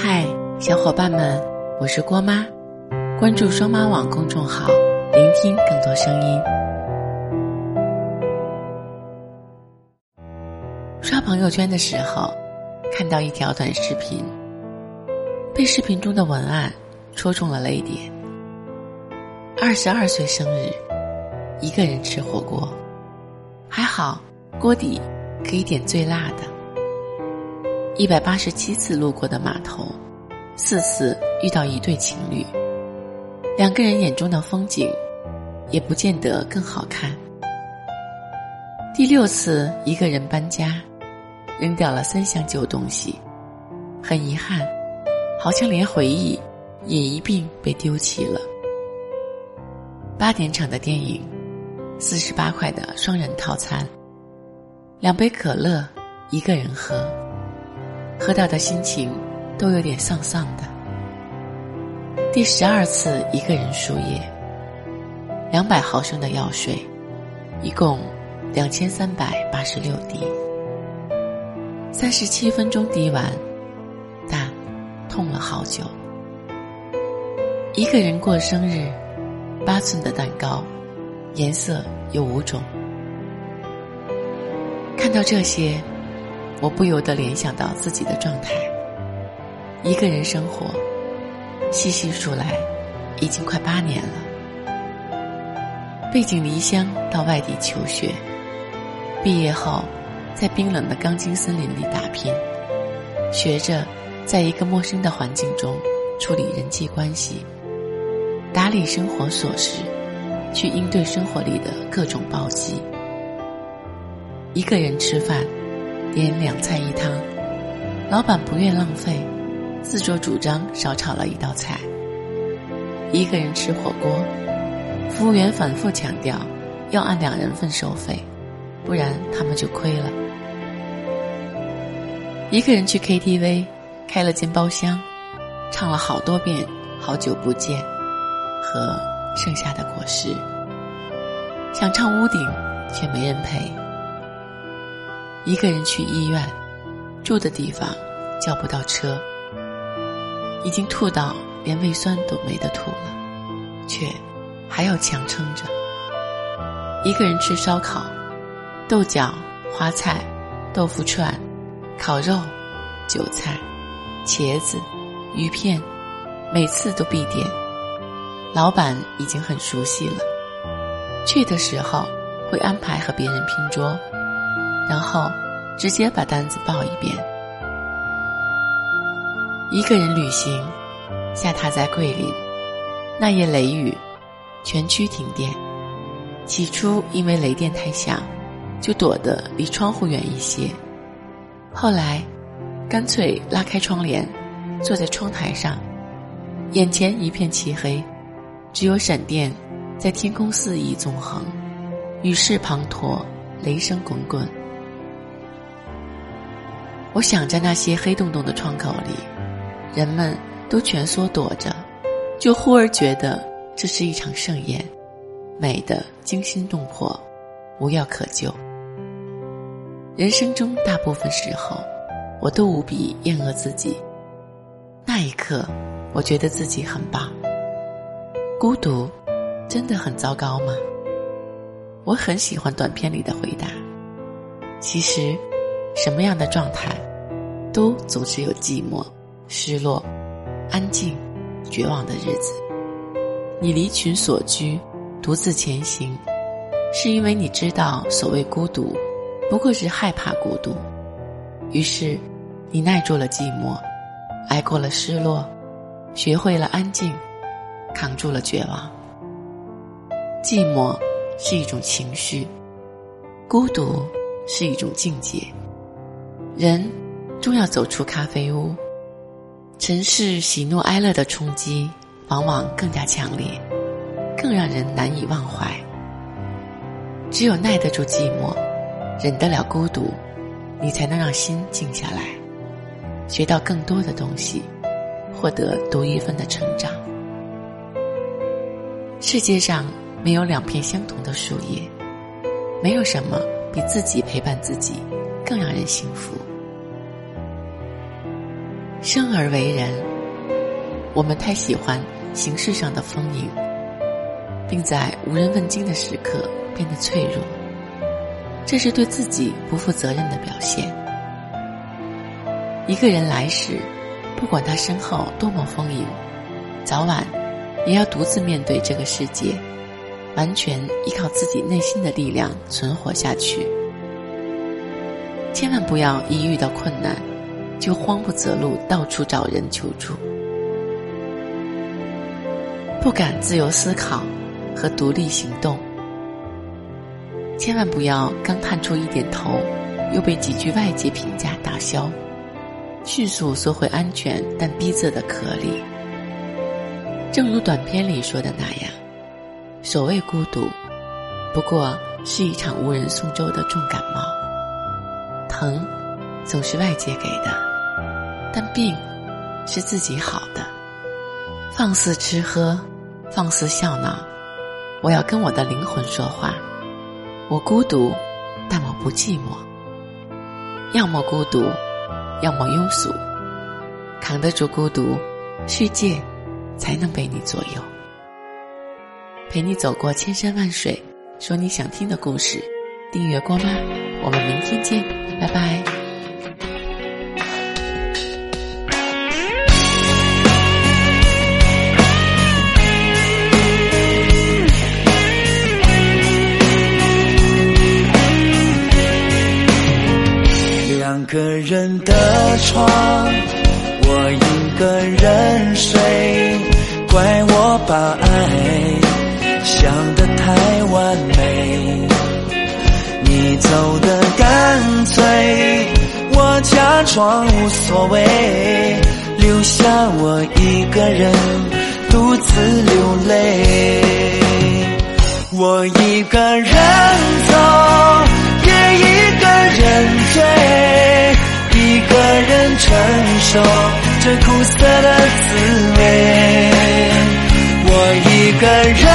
嗨，小伙伴们，我是郭妈，关注双妈网公众号，聆听更多声音。刷朋友圈的时候，看到一条短视频，被视频中的文案戳中了泪点。二十二岁生日，一个人吃火锅，还好锅底可以点最辣的。一百八十七次路过的码头，四次遇到一对情侣，两个人眼中的风景，也不见得更好看。第六次一个人搬家，扔掉了三箱旧东西，很遗憾，好像连回忆也一并被丢弃了。八点场的电影，四十八块的双人套餐，两杯可乐，一个人喝。喝到的心情都有点丧丧的。第十二次一个人输液，两百毫升的药水，一共两千三百八十六滴，三十七分钟滴完，但痛了好久。一个人过生日，八寸的蛋糕，颜色有五种。看到这些。我不由得联想到自己的状态，一个人生活，细细数来，已经快八年了。背井离乡到外地求学，毕业后，在冰冷的钢筋森林里打拼，学着在一个陌生的环境中处理人际关系，打理生活琐事，去应对生活里的各种暴击。一个人吃饭。点两菜一汤，老板不愿浪费，自作主张少炒了一道菜。一个人吃火锅，服务员反复强调要按两人份收费，不然他们就亏了。一个人去 KTV，开了间包厢，唱了好多遍《好久不见》和《剩下的果实》，想唱屋顶，却没人陪。一个人去医院，住的地方叫不到车，已经吐到连胃酸都没得吐了，却还要强撑着。一个人吃烧烤，豆角、花菜、豆腐串、烤肉、韭菜、茄子、鱼片，每次都必点。老板已经很熟悉了，去的时候会安排和别人拼桌。然后，直接把单子报一遍。一个人旅行，下榻在桂林，那夜雷雨，全区停电。起初因为雷电太响，就躲得离窗户远一些。后来，干脆拉开窗帘，坐在窗台上，眼前一片漆黑，只有闪电在天空肆意纵横，雨势滂沱，雷声滚滚。我想在那些黑洞洞的窗口里，人们都蜷缩躲着，就忽而觉得这是一场盛宴，美的惊心动魄，无药可救。人生中大部分时候，我都无比厌恶自己。那一刻，我觉得自己很棒。孤独，真的很糟糕吗？我很喜欢短片里的回答。其实。什么样的状态，都总是有寂寞、失落、安静、绝望的日子。你离群所居，独自前行，是因为你知道，所谓孤独，不过是害怕孤独。于是，你耐住了寂寞，挨过了失落，学会了安静，扛住了绝望。寂寞是一种情绪，孤独是一种境界。人终要走出咖啡屋，尘世喜怒哀乐的冲击往往更加强烈，更让人难以忘怀。只有耐得住寂寞，忍得了孤独，你才能让心静下来，学到更多的东西，获得独一份的成长。世界上没有两片相同的树叶，没有什么比自己陪伴自己更让人幸福。生而为人，我们太喜欢形式上的丰盈，并在无人问津的时刻变得脆弱。这是对自己不负责任的表现。一个人来时，不管他身后多么丰盈，早晚也要独自面对这个世界，完全依靠自己内心的力量存活下去。千万不要一遇到困难，就慌不择路，到处找人求助，不敢自由思考和独立行动。千万不要刚探出一点头，又被几句外界评价打消，迅速缩回安全但逼仄的壳里。正如短片里说的那样，所谓孤独，不过是一场无人送粥的重感冒。疼，总是外界给的，但病，是自己好的。放肆吃喝，放肆笑闹，我要跟我的灵魂说话。我孤独，但我不寂寞。要么孤独，要么庸俗。扛得住孤独，世界才能被你左右。陪你走过千山万水，说你想听的故事。订阅郭妈，我们明天见，拜拜。两个人的床，我一个人睡，怪我把爱想得太完美。你走的干脆，我假装无所谓，留下我一个人独自流泪。我一个人走，也一个人醉，一个人承受这苦涩的滋味。我一个人